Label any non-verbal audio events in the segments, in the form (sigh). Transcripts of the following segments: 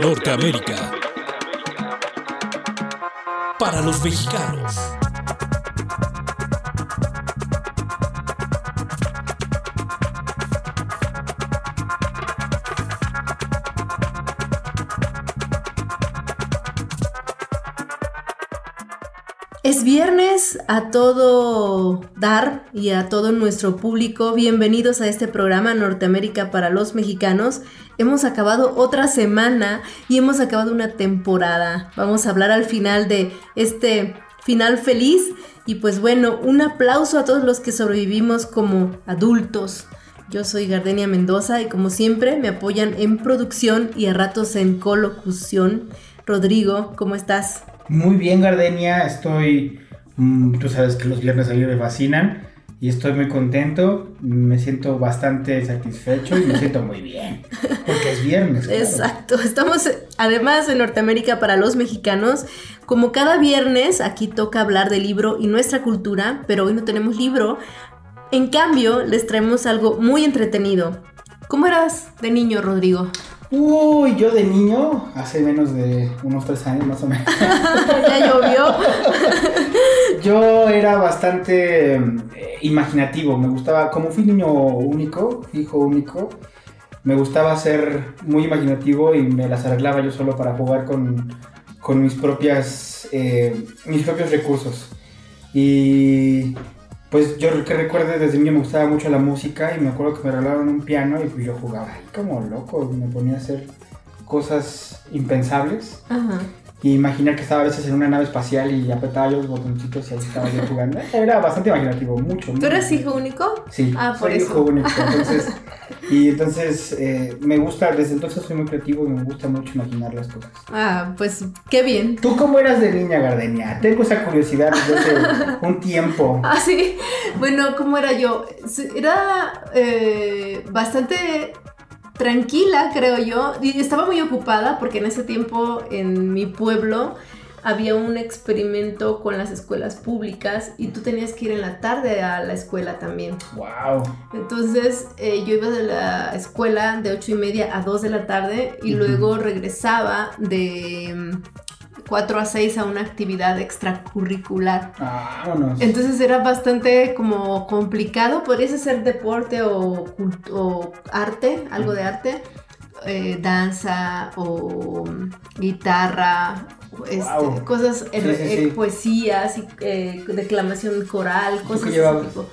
Norteamérica. Para los mexicanos. Es viernes a todo dar y a todo nuestro público. Bienvenidos a este programa Norteamérica para los mexicanos. Hemos acabado otra semana y hemos acabado una temporada. Vamos a hablar al final de este final feliz. Y pues bueno, un aplauso a todos los que sobrevivimos como adultos. Yo soy Gardenia Mendoza y como siempre me apoyan en producción y a ratos en colocución. Rodrigo, ¿cómo estás? Muy bien, Gardenia. Estoy. mm, tú sabes que los viernes a me fascinan. Y estoy muy contento. Me siento bastante satisfecho y me siento muy bien. Porque es viernes. claro. Exacto, estamos además en Norteamérica para los mexicanos. Como cada viernes, aquí toca hablar del libro y nuestra cultura, pero hoy no tenemos libro. En cambio, les traemos algo muy entretenido. ¿Cómo eras de niño, Rodrigo? Uy, yo de niño, hace menos de unos tres años más o menos. (laughs) ya llovió. (laughs) Yo era bastante eh, imaginativo. Me gustaba, como fui niño único, hijo único, me gustaba ser muy imaginativo y me las arreglaba yo solo para jugar con, con mis propias eh, mis propios recursos. Y pues yo que recuerde desde niño me gustaba mucho la música y me acuerdo que me regalaron un piano y pues yo jugaba ahí como loco, me ponía a hacer cosas impensables Ajá. Y imaginar que estaba a veces en una nave espacial y apretaba yo los botoncitos y ahí estaba yo jugando. Era bastante imaginativo, mucho. ¿Tú eres hijo único? Sí, Ah, por soy eso. hijo único. Entonces, y entonces eh, me gusta, desde entonces soy muy creativo y me gusta mucho imaginar las cosas. Ah, pues qué bien. ¿Tú cómo eras de niña, Gardenia? Tengo esa curiosidad desde hace un tiempo. (laughs) Ah, sí. Bueno, ¿cómo era yo? Era eh, bastante tranquila, creo yo. Y estaba muy ocupada porque en ese tiempo en mi pueblo había un experimento con las escuelas públicas y tú tenías que ir en la tarde a la escuela también. Wow. Entonces eh, yo iba de la escuela de ocho y media a 2 de la tarde y luego regresaba de 4 a 6 a una actividad extracurricular. Vámonos. Entonces era bastante como complicado, podrías hacer deporte o, o arte, algo de arte, eh, danza o guitarra, este, cosas, eh, Sí, sí, eh, sí. poesías, y, eh, declamación coral, cosas de ese tipo.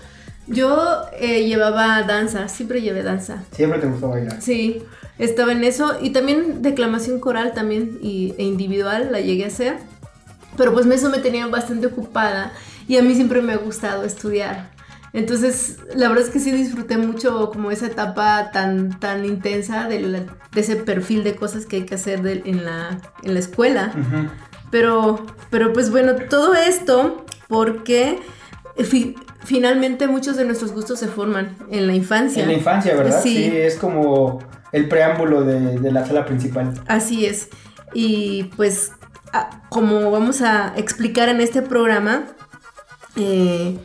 Yo eh, llevaba danza, siempre llevé danza. Siempre te gustó bailar. Sí, estaba en eso y también declamación coral también y, e individual la llegué a hacer. Pero pues eso me tenía bastante ocupada y a mí siempre me ha gustado estudiar. Entonces, la verdad es que sí disfruté mucho como esa etapa tan, tan intensa de, la- de ese perfil de cosas que hay que hacer de- en, la, en la escuela. Ujú. Pero, pero pues bueno, todo esto porque fi- finalmente muchos de nuestros gustos se forman en la infancia. En la infancia, ¿verdad? Sí. es como el preámbulo de, la sala principal. Así es. Y pues, como vamos a explicar en este programa, eh,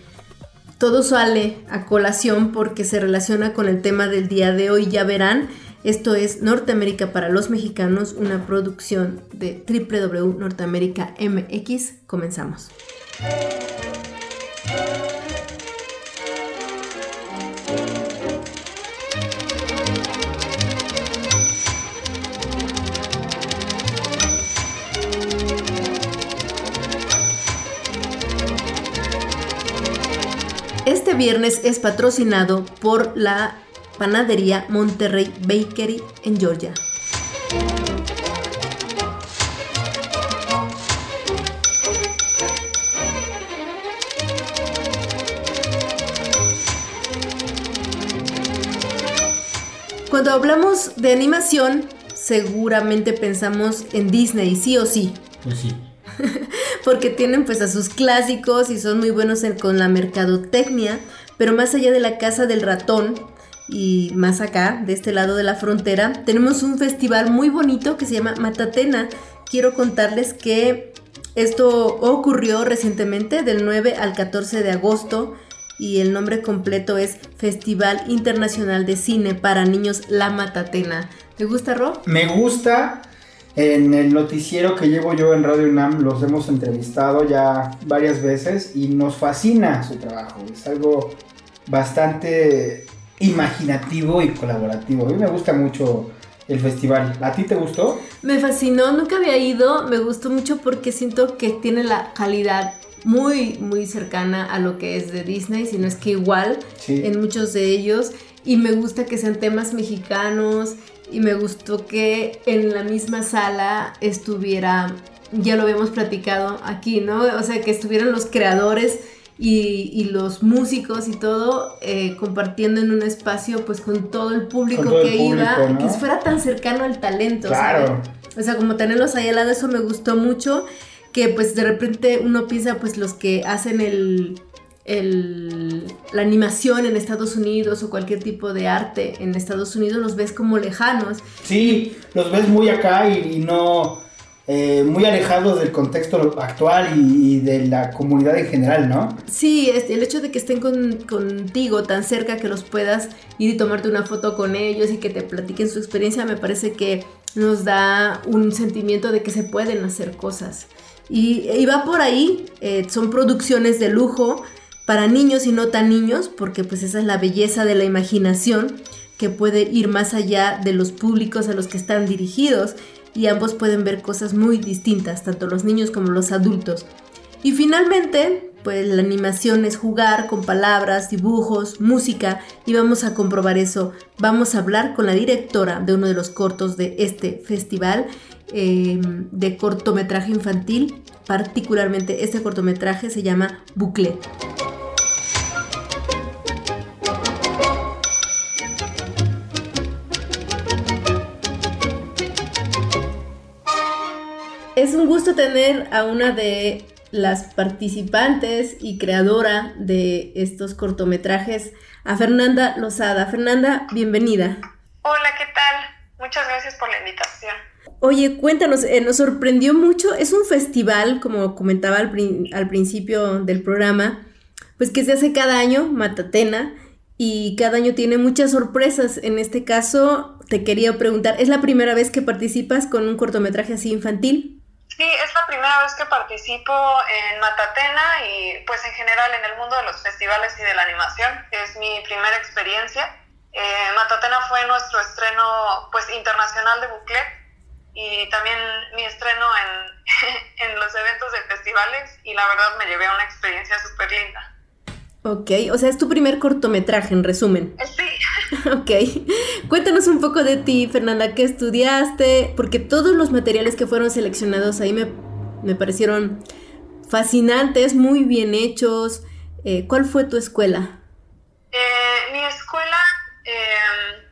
todo sale a colación porque se relaciona con el tema del día de hoy. Ya verán, esto es Norteamérica para los mexicanos, una producción de www.norteamerica MX. Comenzamos. Este viernes es patrocinado por la panadería Monterrey Bakery en Georgia. Cuando hablamos de animación, seguramente pensamos en Disney, sí o sí. Pues sí. (laughs) porque tienen pues a sus clásicos y son muy buenos en- con la mercadotecnia, pero más allá de la casa del ratón y más acá, de este lado de la frontera, tenemos un festival muy bonito que se llama Matatena. Quiero contarles que esto ocurrió recientemente del 9 al 14 de agosto y el nombre completo es Festival Internacional de Cine para Niños La Matatena. ¿Te gusta, Ro? Me gusta. En el noticiero que llevo yo en Radio UNAM los hemos entrevistado ya varias veces y nos fascina su trabajo. Es algo bastante imaginativo y colaborativo. A mí me gusta mucho el festival. ¿A ti te gustó? Me fascinó, nunca había ido, me gustó mucho porque siento que tiene la calidad muy, muy cercana a lo que es de Disney, si no es que igual en muchos de ellos. Y me gusta que sean temas mexicanos y me gustó que en la misma sala estuviera, ya lo habíamos platicado aquí, ¿no? O sea, que estuvieran los creadores y, los músicos y todo eh, compartiendo en un espacio pues con todo el público que iba, que fuera tan cercano al talento. Claro. O sea, como tenerlos ahí al lado, eso me gustó mucho, que pues de repente uno piensa pues los que hacen el, el, la animación en Estados Unidos o cualquier tipo de arte en Estados Unidos los ves como lejanos. Sí, los ves muy acá y no eh, muy alejados del contexto actual y, de la comunidad en general, ¿no? Sí, el hecho de que estén contigo tan cerca que los puedas ir y tomarte una foto con ellos y que te platiquen su experiencia me parece que nos da un sentimiento de que se pueden hacer cosas. Y, va por ahí, eh, son producciones de lujo para niños y no tan niños, porque pues esa es la belleza de la imaginación que puede ir más allá de los públicos a los que están dirigidos y ambos pueden ver cosas muy distintas, tanto los niños como los adultos. Y finalmente, pues la animación es jugar con palabras, dibujos, música y vamos a comprobar eso. Vamos a hablar con la directora de uno de los cortos de este festival em, de cortometraje infantil. Particularmente este cortometraje se llama Bucle. Es un gusto tener a una de las participantes y creadora de estos cortometrajes, a Fernanda Lozada. Fernanda, bienvenida. Hola, ¿qué tal? Muchas gracias por la invitación. Oye, cuéntanos, eh, nos sorprendió mucho, es un festival, como comentaba al, al principio del programa, pues que se hace cada año, Matatena, y cada año tiene muchas sorpresas. En este caso, te quería preguntar, ¿es la primera vez que participas con un cortometraje así infantil? Sí, es la primera vez que participo en Matatena y pues en general en el mundo de los festivales y de la animación. Es mi primera experiencia. Eh, Matatena fue nuestro estreno pues internacional de Buclet y también mi estreno en, (laughs) en los eventos de festivales y la verdad me llevé a una experiencia súper linda. Ok, o sea, es tu primer cortometraje, en resumen. Sí. (laughs) (laughs) ok. Cuéntanos un poco de ti, Fernanda, ¿qué estudiaste? Porque todos los materiales que fueron seleccionados ahí me, parecieron fascinantes, muy bien hechos. Eh, ¿Cuál fue tu escuela? Eh, mi escuela, em,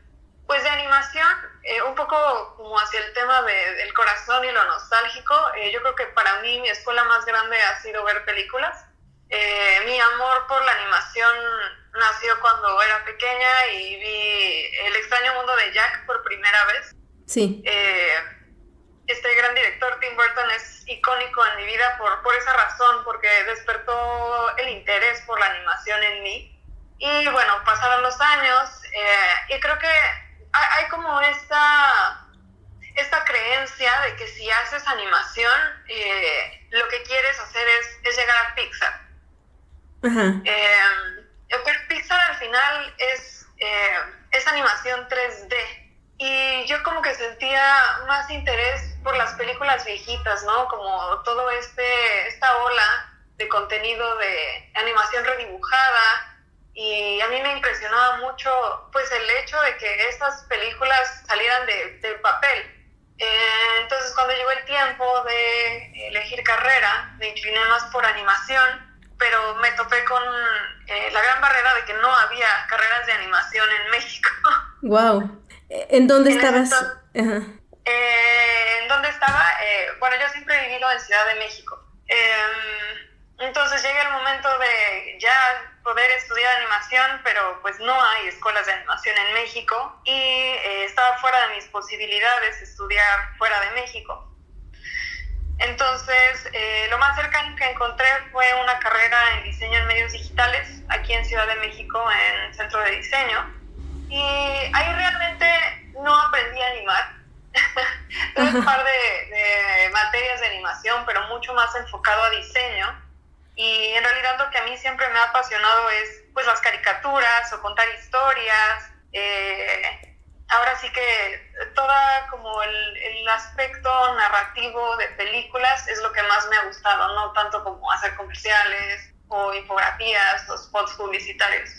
pues de animación, eh, un poco como hacia el tema del corazón y lo nostálgico. yo creo que para mí mi escuela más grande ha sido ver películas. Eh, mi amor por la animación nació cuando era pequeña y vi El extraño mundo de Jack por primera vez. Sí. Eh, este gran director, Tim Burton, es icónico en mi vida por, por esa razón, porque despertó el interés por la animación en mí. Y bueno, pasaron los años eh, y creo que hay, hay, como esta, esta creencia de que si haces animación, lo que quieres hacer es, es llegar a Pixar. Eh, Pixar al final es, eh, es animación 3D. Y yo como que sentía más interés por las películas viejitas, ¿no? Como todo este, esta ola de contenido de animación redibujada. Y a mí me impresionaba mucho, pues, el hecho de que estas películas salieran de, del papel. Eh, entonces, cuando llegó el tiempo de elegir carrera, me incliné más por animación pero me topé con eh, la gran barrera de que no había carreras de animación en México. (laughs) Wow. ¿En dónde estabas? Eh, ¿En dónde estaba? Eh, bueno, yo siempre he vivido en Ciudad de México. Em, entonces llega el momento de ya poder estudiar animación, pero pues no hay escuelas de animación en México y estaba fuera de mis posibilidades estudiar fuera de México. Entonces, eh, lo más cercano que encontré fue una carrera en diseño en medios digitales aquí en Ciudad de México, en Centro de Diseño. Y ahí realmente no aprendí a animar. (laughs) un (laughs) par de, materias de animación, pero mucho más enfocado a diseño. Y en realidad lo que a mí siempre me ha apasionado es pues las caricaturas o contar historias. Eh, ahora sí que toda como el, el, aspecto narrativo de películas es lo que más me ha gustado, no tanto como hacer comerciales o infografías o spots publicitarios.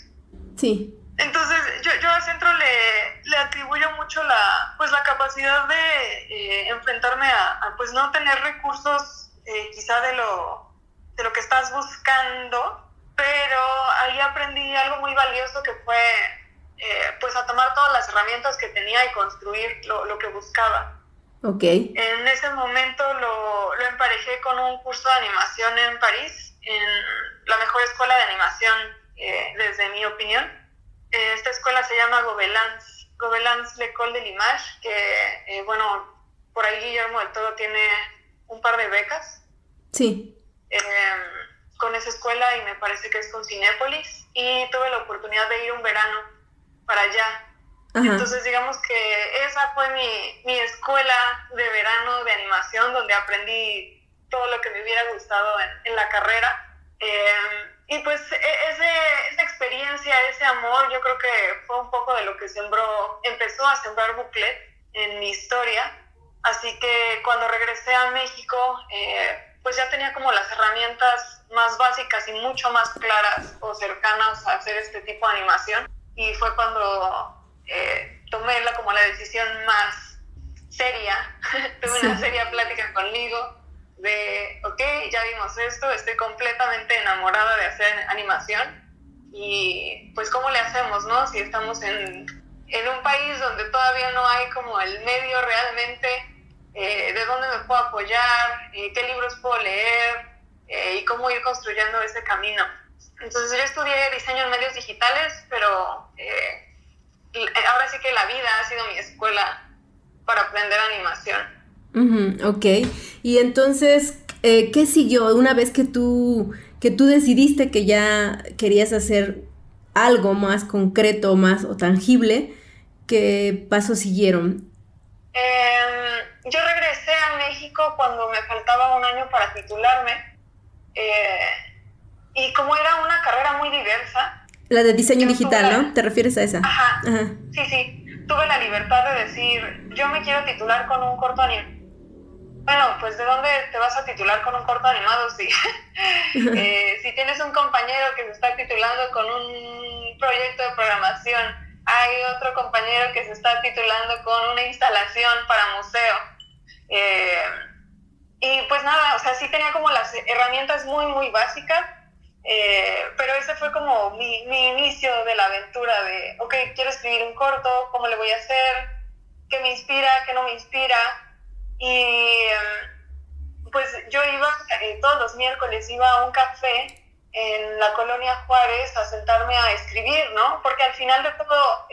Sí. Entonces, yo, yo a Centro le, le, atribuyo mucho la, pues, la capacidad de eh, enfrentarme a, pues, no tener recursos eh, quizá de lo, de lo que estás buscando, pero ahí aprendí algo muy valioso que fue, eh, pues, a tomar todas las herramientas que tenía y construir lo, lo que buscaba. Ok. En ese momento lo, lo emparejé con un curso de animación en París, en la mejor escuela de animación, desde mi opinión esta escuela se llama Gobelins, Gobelins L'École de l'Image, que, eh, bueno, por ahí Guillermo del Toro tiene un par de becas. Sí. Em, con esa escuela y me parece que es con Cinépolis y tuve la oportunidad de ir un verano para allá. Entonces digamos que esa fue mi, mi, escuela de verano de animación donde aprendí todo lo que me hubiera gustado en, en la carrera. Eh, y pues e, ese, esa experiencia, ese amor, yo creo que fue un poco de lo que sembró, empezó a sembrar Buclet en mi historia. Así que cuando regresé a México, eh, pues ya tenía como las herramientas más básicas y mucho más claras o cercanas a hacer este tipo de animación. Y fue cuando eh, tomé la, como la decisión más seria, (laughs) tuve una seria plática conmigo de, ok, ya vimos esto, estoy completamente enamorada de hacer animación y pues cómo le hacemos, ¿no? Si estamos en, en un país donde todavía no hay como el medio realmente eh, de dónde me puedo apoyar, qué libros puedo leer eh, y cómo ir construyendo ese camino. Entonces yo estudié diseño en medios digitales, pero eh, ahora sí que la vida ha sido mi escuela para aprender animación ok, y entonces, eh, ¿qué siguió una vez que tú, que tú decidiste que ya querías hacer algo más concreto, más o tangible? ¿Qué pasos siguieron? Em, yo regresé a México cuando me faltaba un año para titularme. Eh, y como era una carrera muy diversa. La de diseño digital, ¿no? ¿Te refieres a esa? Ajá. Sí, sí. Tuve la libertad de decir, yo me quiero titular con un corto animado bueno, pues ¿de dónde te vas a titular con un corto animado? Si, (laughs) eh, si tienes un compañero que se está titulando con un proyecto de programación, hay otro compañero que se está titulando con una instalación para museo. Eh, y pues nada, o sea, sí tenía como las herramientas muy, muy básicas, eh, pero ese fue como mi, inicio de la aventura de, ok, quiero escribir un corto, ¿cómo le voy a hacer? ¿Qué me inspira? ¿Qué no me inspira? Y em, pues yo iba, eh, todos los miércoles iba a un café en la colonia Juárez a sentarme a escribir, ¿no? Porque al final de todo,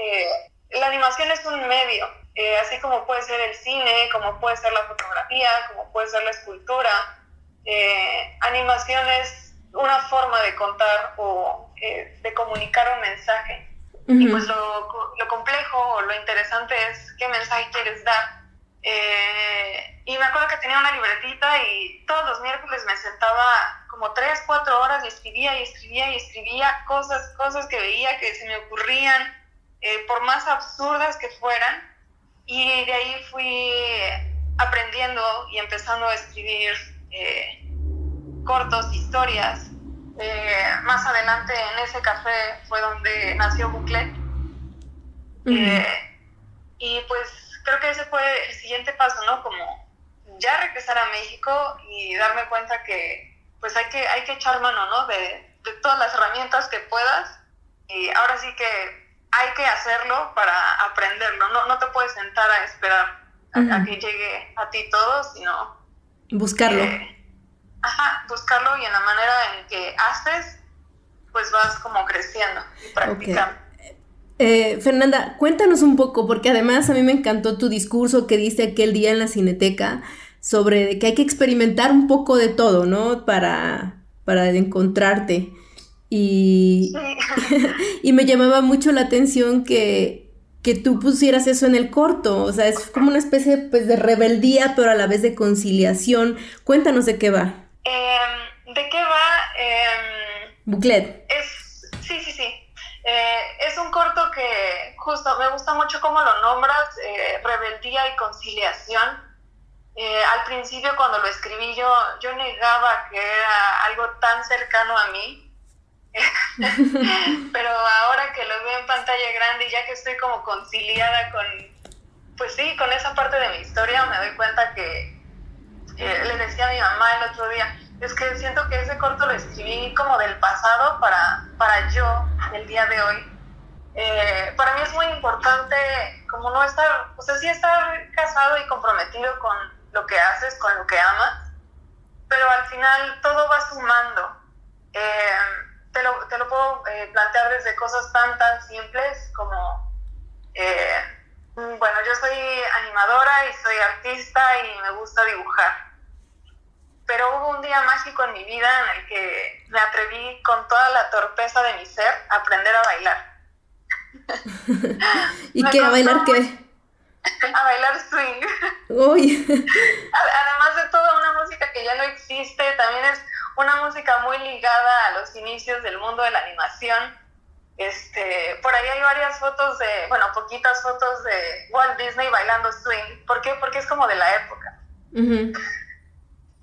la animación es un medio, eh, así como puede ser el cine, como puede ser la fotografía, como puede ser la escultura. animación es una forma de contar o de comunicar un mensaje. Y pues lo, lo complejo o lo interesante es qué mensaje quieres dar eh, y me acuerdo que tenía una libretita y todos los miércoles me sentaba como tres, cuatro horas y escribía y escribía y escribía cosas, cosas que veía que se me ocurrían, eh, por más absurdas que fueran. Y de ahí fui aprendiendo y empezando a escribir eh, cortos, historias. más adelante en ese café fue donde nació Buclet. y pues creo que ese fue el siguiente paso, ¿no? Como ya regresar a México y darme cuenta que pues hay que, hay que echar mano, ¿no? De, todas las herramientas que puedas y ahora sí que hay que hacerlo para aprenderlo, no, no te puedes sentar a esperar a, que llegue a ti todo, sino... Buscarlo. ajá, buscarlo y en la manera en que haces, pues vas como creciendo y practicando. Eh, Fernanda, cuéntanos un poco, porque además a mí me encantó tu discurso que diste aquel día en la cineteca sobre que hay que experimentar un poco de todo, ¿no? Para, para encontrarte. Y, (laughs) y me llamaba mucho la atención que que tú pusieras eso en el corto. O sea, es como una especie pues, de rebeldía, pero a la vez de conciliación. Cuéntanos de qué va. Em, ¿De qué va? Eh, Buclet. Es, sí, sí, sí. Eh, es un corto que justo me gusta mucho cómo lo nombras, eh, rebeldía y conciliación. Eh, al principio cuando lo escribí yo, yo negaba que era algo tan cercano a mí, (laughs) pero ahora que lo veo en pantalla grande y ya que estoy como conciliada con, pues sí, con esa parte de mi historia, me doy cuenta que le decía a mi mamá el otro día, es que siento que ese corto lo escribí como del pasado para, para yo, el día de hoy. Eh, para mí es muy importante como no estar, o sea, sí estar casado y comprometido con lo que haces, con lo que amas, pero al final todo va sumando. Eh, te, lo, te, lo, puedo eh, plantear desde cosas tan, tan simples como, bueno, yo soy animadora y soy artista y me gusta dibujar pero hubo un día mágico en mi vida en el que me atreví con toda la torpeza de mi ser a aprender a bailar. (laughs) ¿Y qué? ¿A bailar qué? (laughs) A bailar swing. Uy. (laughs) Además de toda una música que ya no existe, también es una música muy ligada a los inicios del mundo de la animación. Este, por ahí hay varias fotos de, bueno, poquitas fotos de Walt Disney bailando swing. ¿Por qué? Porque es como de la época.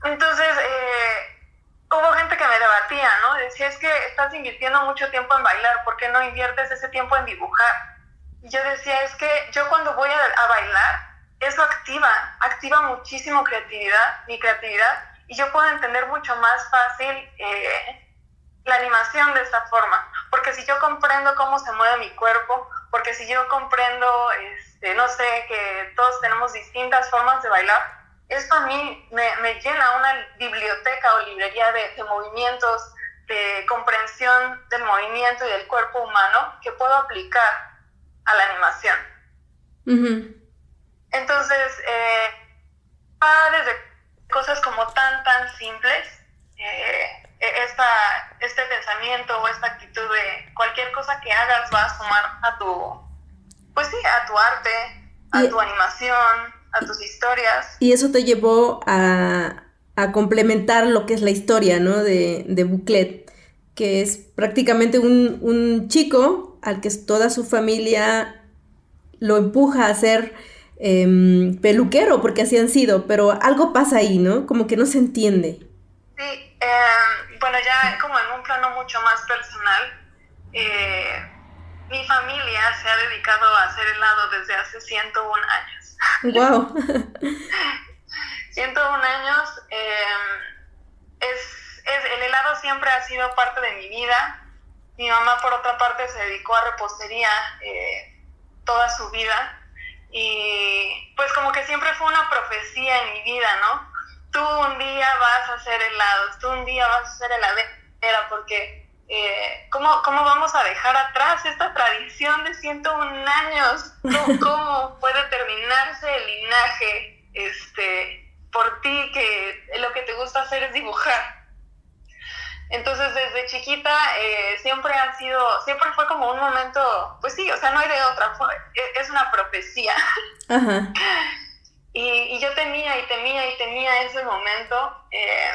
Entonces, eh, hubo gente que me debatía, ¿no? Decía, es que estás invirtiendo mucho tiempo en bailar, ¿por qué no inviertes ese tiempo en dibujar? Y yo decía, es que yo cuando voy a, bailar, eso activa, activa muchísimo creatividad, mi creatividad, y yo puedo entender mucho más fácil eh, la animación de esta forma. Porque si yo comprendo cómo se mueve mi cuerpo, porque si yo comprendo, este, no sé, que todos tenemos distintas formas de bailar, esto a mí me, llena una biblioteca o librería de, movimientos, de comprensión del movimiento y del cuerpo humano que puedo aplicar a la animación. Entonces, eh, va desde cosas como tan, tan simples, eh, e, esta, este pensamiento o esta actitud de cualquier cosa que hagas va a sumar a tu, pues sí, a tu arte, a tu animación, a tus historias. Y eso te llevó a, complementar lo que es la historia, ¿no? De, de Buclet, que es prácticamente un, chico al que toda su familia lo empuja a ser em, peluquero, porque así han sido, pero algo pasa ahí, ¿no? Como que no se entiende. Sí, em, bueno, ya como en un plano mucho más personal, eh, mi familia se ha dedicado a hacer helado desde hace 101 años. (laughs) ¡Wow! (laughs) 101 años. Em, es, el helado siempre ha sido parte de mi vida. Mi mamá, por otra parte, se dedicó a repostería eh, toda su vida. Y pues como que siempre fue una profecía en mi vida, ¿no? Tú un día vas a hacer helados, tú un día vas a hacer heladera, porque eh, ¿cómo, ¿cómo, vamos a dejar atrás esta tradición de 101 años? (laughs) ¿Cómo, puede terminarse el linaje este, por ti que lo que te gusta hacer es dibujar? Entonces desde chiquita eh, siempre ha sido, siempre fue como un momento, pues sí, o sea, no hay de otra, es una profecía. (laughs) Y, y, yo temía y temía y temía ese momento. Eh,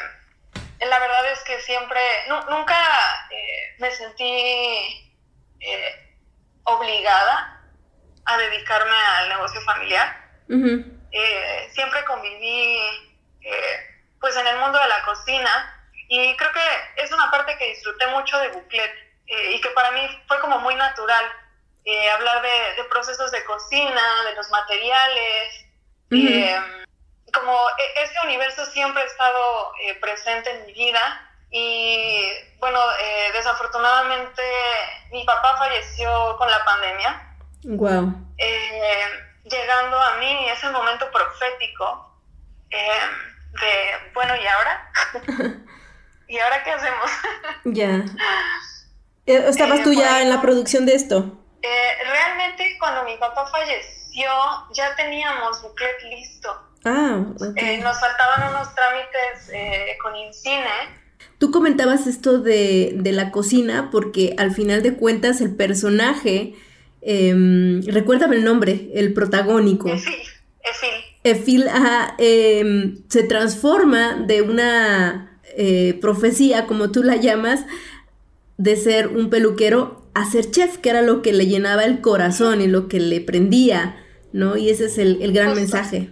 la verdad es que siempre, nunca eh, me sentí obligada a dedicarme al negocio familiar. Siempre conviví pues en el mundo de la cocina y creo que es una parte que disfruté mucho de Buclet y que para mí fue como muy natural hablar de, procesos de cocina, de los materiales como e, este universo siempre ha estado eh, presente en mi vida y bueno, eh, desafortunadamente mi papá falleció con la pandemia. Wow. Eh, llegando a mí ese momento profético de, bueno, ¿y ahora? (laughs) ¿Y ahora qué hacemos? ya. (laughs) ¿Estabas tú ya en la producción de esto? realmente cuando mi papá falleció ya teníamos Buclet listo Ah, eh, nos faltaban unos trámites eh, con INCINE. Tú comentabas esto de, la cocina porque al final de cuentas el personaje em, recuérdame el nombre, el protagónico. Efil, Efil. Efil em, se transforma de una eh, profecía, como tú la llamas, de ser un peluquero a ser chef, que era lo que le llenaba el corazón y lo que le prendía, ¿no? Y ese es el, gran mensaje.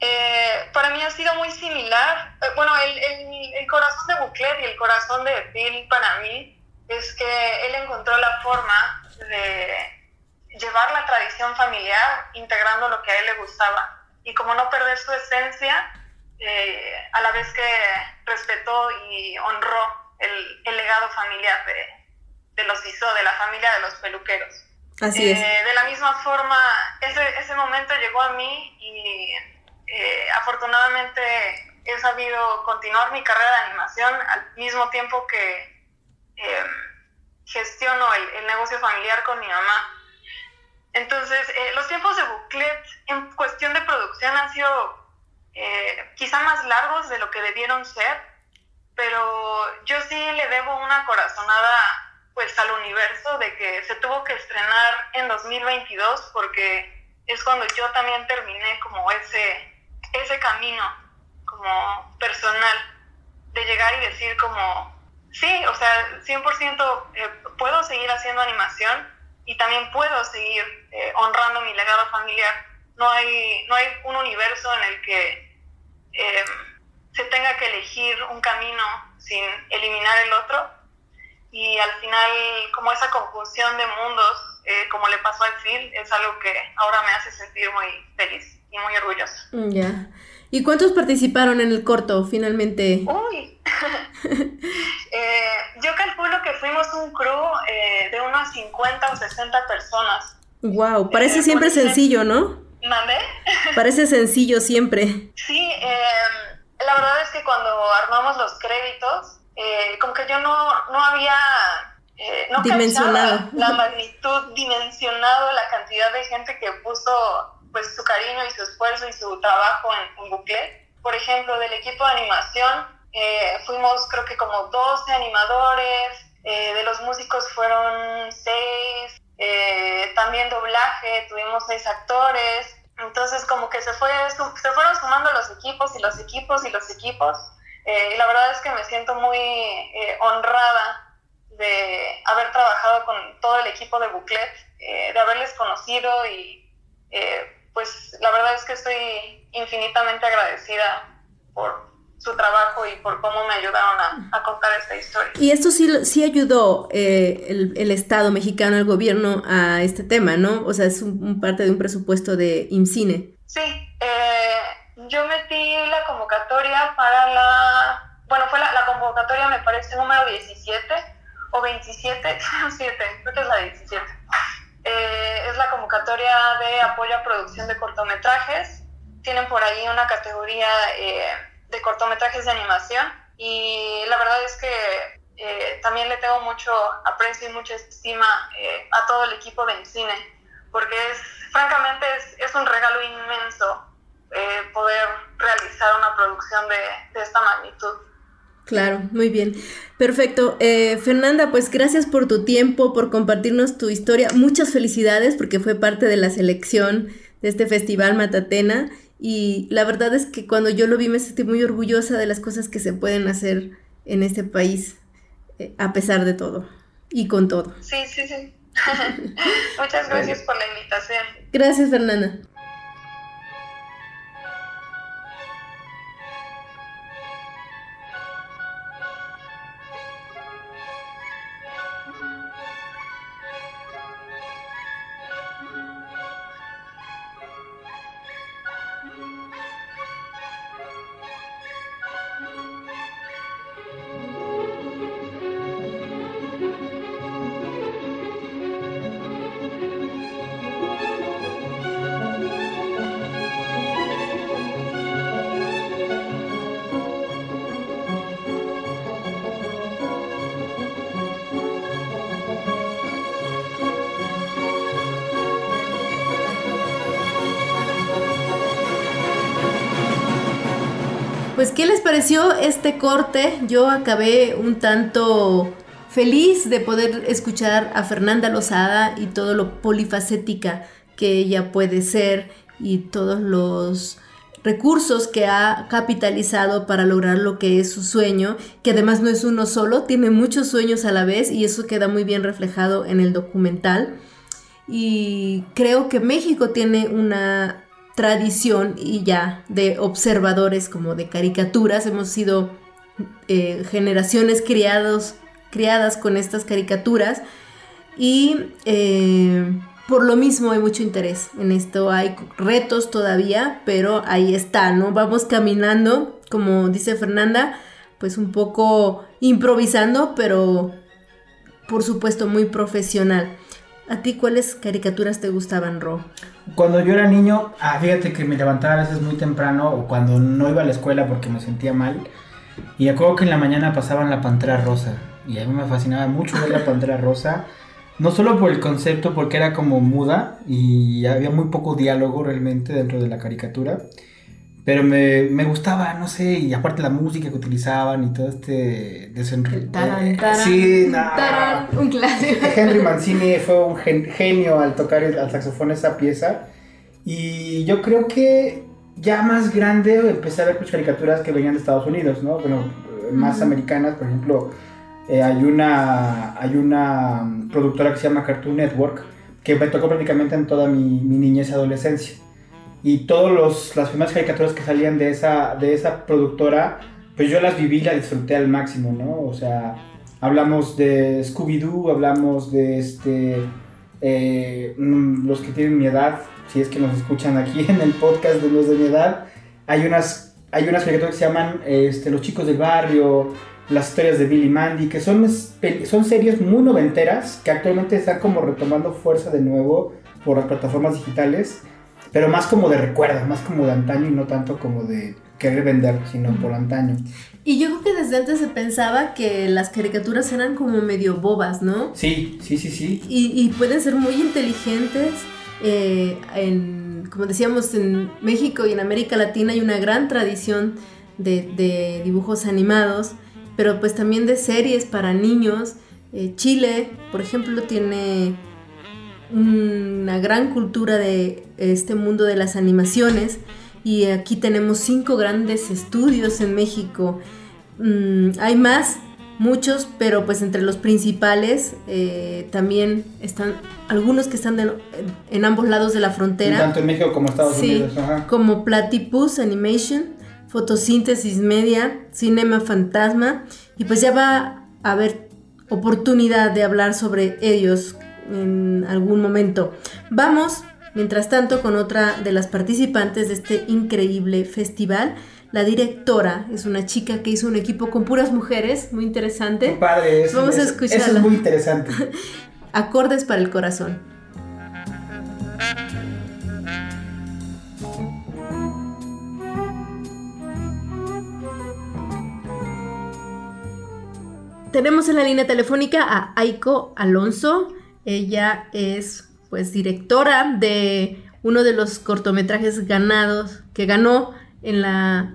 Eh, para mí ha sido muy similar. Eh, bueno, el, corazón de Buclet y el corazón de Phil para mí es que él encontró la forma de llevar la tradición familiar integrando lo que a él le gustaba y como no perder su esencia, eh, a la vez que respetó y honró el, legado familiar de, de los ISO, de la familia de los peluqueros. Así es. Eh, de la misma forma, ese, ese momento llegó a mí y eh, afortunadamente he sabido continuar mi carrera de animación al mismo tiempo que em, gestiono el, el, negocio familiar con mi mamá. Entonces, los tiempos de Booklet en cuestión de producción han sido quizá más largos de lo que debieron ser, pero yo sí le debo una corazonada pues al universo de que se tuvo que estrenar en 2022 porque es cuando yo también terminé como ese, ese camino como personal de llegar y decir como, sí, o sea, 100% eh, puedo seguir haciendo animación y también puedo seguir eh, honrando mi legado familiar. No hay, no hay un universo en el que... Eh, se tenga que elegir un camino sin eliminar el otro. Y al final, como esa conjunción de mundos, eh, como le pasó a Phil, es algo que ahora me hace sentir muy feliz y muy orgullosa. Mm, ya. ¿Y cuántos participaron en el corto finalmente? Uy, (laughs) eh, yo calculo que fuimos un crew eh, de unas 50 o 60 personas. Wow, parece siempre sencillo, ¿no? ¿Mandé? (laughs) parece sencillo siempre. Sí, eh, la verdad es que cuando armamos los créditos, eh, como que yo no, no había eh, no dimensionado (laughs) la magnitud, dimensionado la cantidad de gente que puso pues su cariño y su esfuerzo y su trabajo en, en Buclet. Por ejemplo, del equipo de animación eh, fuimos creo que como 12 animadores, de los músicos fueron 6, también doblaje, tuvimos 6 actores, entonces como que se, fue, se fueron sumando los equipos y los equipos y los equipos. Eh, y la verdad es que me siento muy eh, honrada de haber trabajado con todo el equipo de Buclet, eh, de haberles conocido y pues la verdad es que estoy infinitamente agradecida por, su trabajo y por cómo me ayudaron a, contar esta historia. Y esto sí, sí ayudó eh, el, Estado mexicano, el gobierno a este tema, ¿no? O sea, es un, parte de un presupuesto de IMCINE. Sí, eh, yo metí la convocatoria para la, bueno, fue la, convocatoria me parece número 17 o 27, 7, (laughs) creo que es la 17. Eh, es la convocatoria de apoyo a producción de cortometrajes. Tienen por ahí una categoría de cortometrajes de animación y la verdad es que eh, también le tengo mucho aprecio y mucha estima eh, a todo el equipo de cine porque es francamente es, un regalo inmenso eh, poder realizar una producción de, de, esta magnitud. Claro, muy bien. Perfecto. Fernanda, pues gracias por tu tiempo, por compartirnos tu historia. Muchas felicidades porque fue parte de la selección de este festival Matatena y la verdad es que cuando yo lo vi me sentí muy orgullosa de las cosas que se pueden hacer en este país, eh, a pesar de todo y con todo. Sí, sí, sí. (laughs) Muchas gracias por la invitación. Gracias, Fernanda. Este corte? Yo acabé un tanto feliz de poder escuchar a Fernanda Lozada y todo lo polifacética que ella puede ser y todos los recursos que ha capitalizado para lograr lo que es su sueño, que además no es uno solo, tiene muchos sueños a la vez y eso queda muy bien reflejado en el documental. Y creo que México tiene una tradición y ya de observadores como de caricaturas, hemos sido eh, generaciones criados, criadas con estas caricaturas y eh, por lo mismo hay mucho interés en esto, hay retos todavía, pero ahí está, ¿no? Vamos caminando, como dice Fernanda, pues un poco improvisando, pero por supuesto muy profesional. ¿A ti cuáles caricaturas te gustaban, Ro? Cuando yo era niño, ah, fíjate que me levantaba a veces muy temprano o cuando no iba a la escuela porque me sentía mal. Y acuerdo que en la mañana pasaban la Pantera Rosa. Y a mí me fascinaba mucho ver la Pantera Rosa. No solo por el concepto, porque era como muda y había muy poco diálogo realmente dentro de la caricatura. Pero me, me gustaba, no sé, y aparte la música que utilizaban y todo este desenredo. Taran, sí, no. taran, un clásico. Henry Mancini fue un gen- genio al tocar el- al saxofón esa pieza. Y yo creo que ya más grande empecé a ver pues, caricaturas que venían de Estados Unidos, ¿no? Bueno, eh, más Ujú. americanas, por ejemplo, eh, hay, una, hay una mm, productora que se llama Cartoon Network que me tocó prácticamente en toda mi, mi niñez y adolescencia. Y todas las primeras caricaturas que salían de esa, de esa productora, pues yo las viví y las disfruté al máximo, ¿no? O sea, hablamos de Scooby-Doo, hablamos de este, eh, mm, los que tienen mi edad, si es que nos escuchan aquí en el podcast de los de mi edad, hay unas, hay unas caricaturas que se llaman este, Los chicos del barrio, las historias de Billy Mandy, que son, son series muy noventeras que actualmente están como retomando fuerza de nuevo por las plataformas digitales, pero más como de recuerdo, más como de antaño y no tanto como de querer vender, sino por antaño. Y yo creo que desde antes se pensaba que las caricaturas eran como medio bobas, ¿no? Sí, sí, sí, sí. Y, y pueden ser muy inteligentes. eh, en, como decíamos, en México y en América Latina hay una gran tradición de, de dibujos animados, pero pues también de series para niños. Eh, Chile, por ejemplo, tiene una gran cultura de este mundo de las animaciones y aquí tenemos cinco grandes estudios en México. Mm, hay más, muchos, pero pues entre los principales eh, también están algunos que están de- en ambos lados de la frontera Tanto en México como Estados Sí. Unidos. Ajá. como Platypus Animation, Fotosíntesis Media, Cinema Fantasma, y pues ya va a haber oportunidad de hablar sobre ellos en algún momento. Vamos, mientras tanto, con otra de las participantes de este increíble festival. La directora es una chica que hizo un equipo con puras mujeres, muy Qué interesante. padre, eso, Vamos a escucharla. Eso es muy interesante. (laughs) Acordes para el corazón. Tenemos en la línea telefónica a Aiko Alonso. Ella es pues directora de uno de los cortometrajes ganados que ganó en la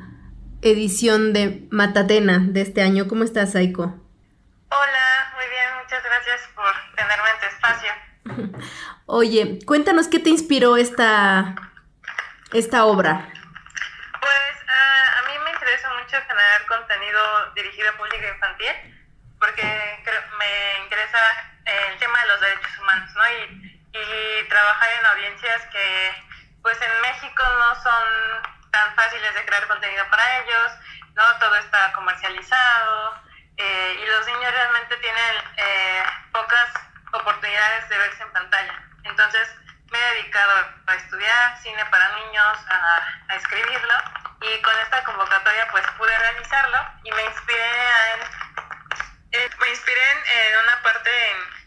edición de Matatena de este año. ¿Cómo estás, Aiko? Hola, muy bien, muchas gracias por tenerme en tu espacio. (laughs) Oye, cuéntanos qué te inspiró esta, esta obra. Pues ah, a mí me interesa mucho generar contenido dirigido a público infantil porque me interesa el tema de los derechos humanos, ¿no? Y, y trabajar en audiencias que pues en México no son tan fáciles de crear contenido para ellos, ¿no? Todo está comercializado eh, y los niños realmente tienen eh, pocas oportunidades de verse en pantalla. Entonces me he dedicado a estudiar cine para niños, a, a escribirlo y con esta convocatoria pues pude realizarlo y me inspiré en, eh, me inspiré en, en una parte en,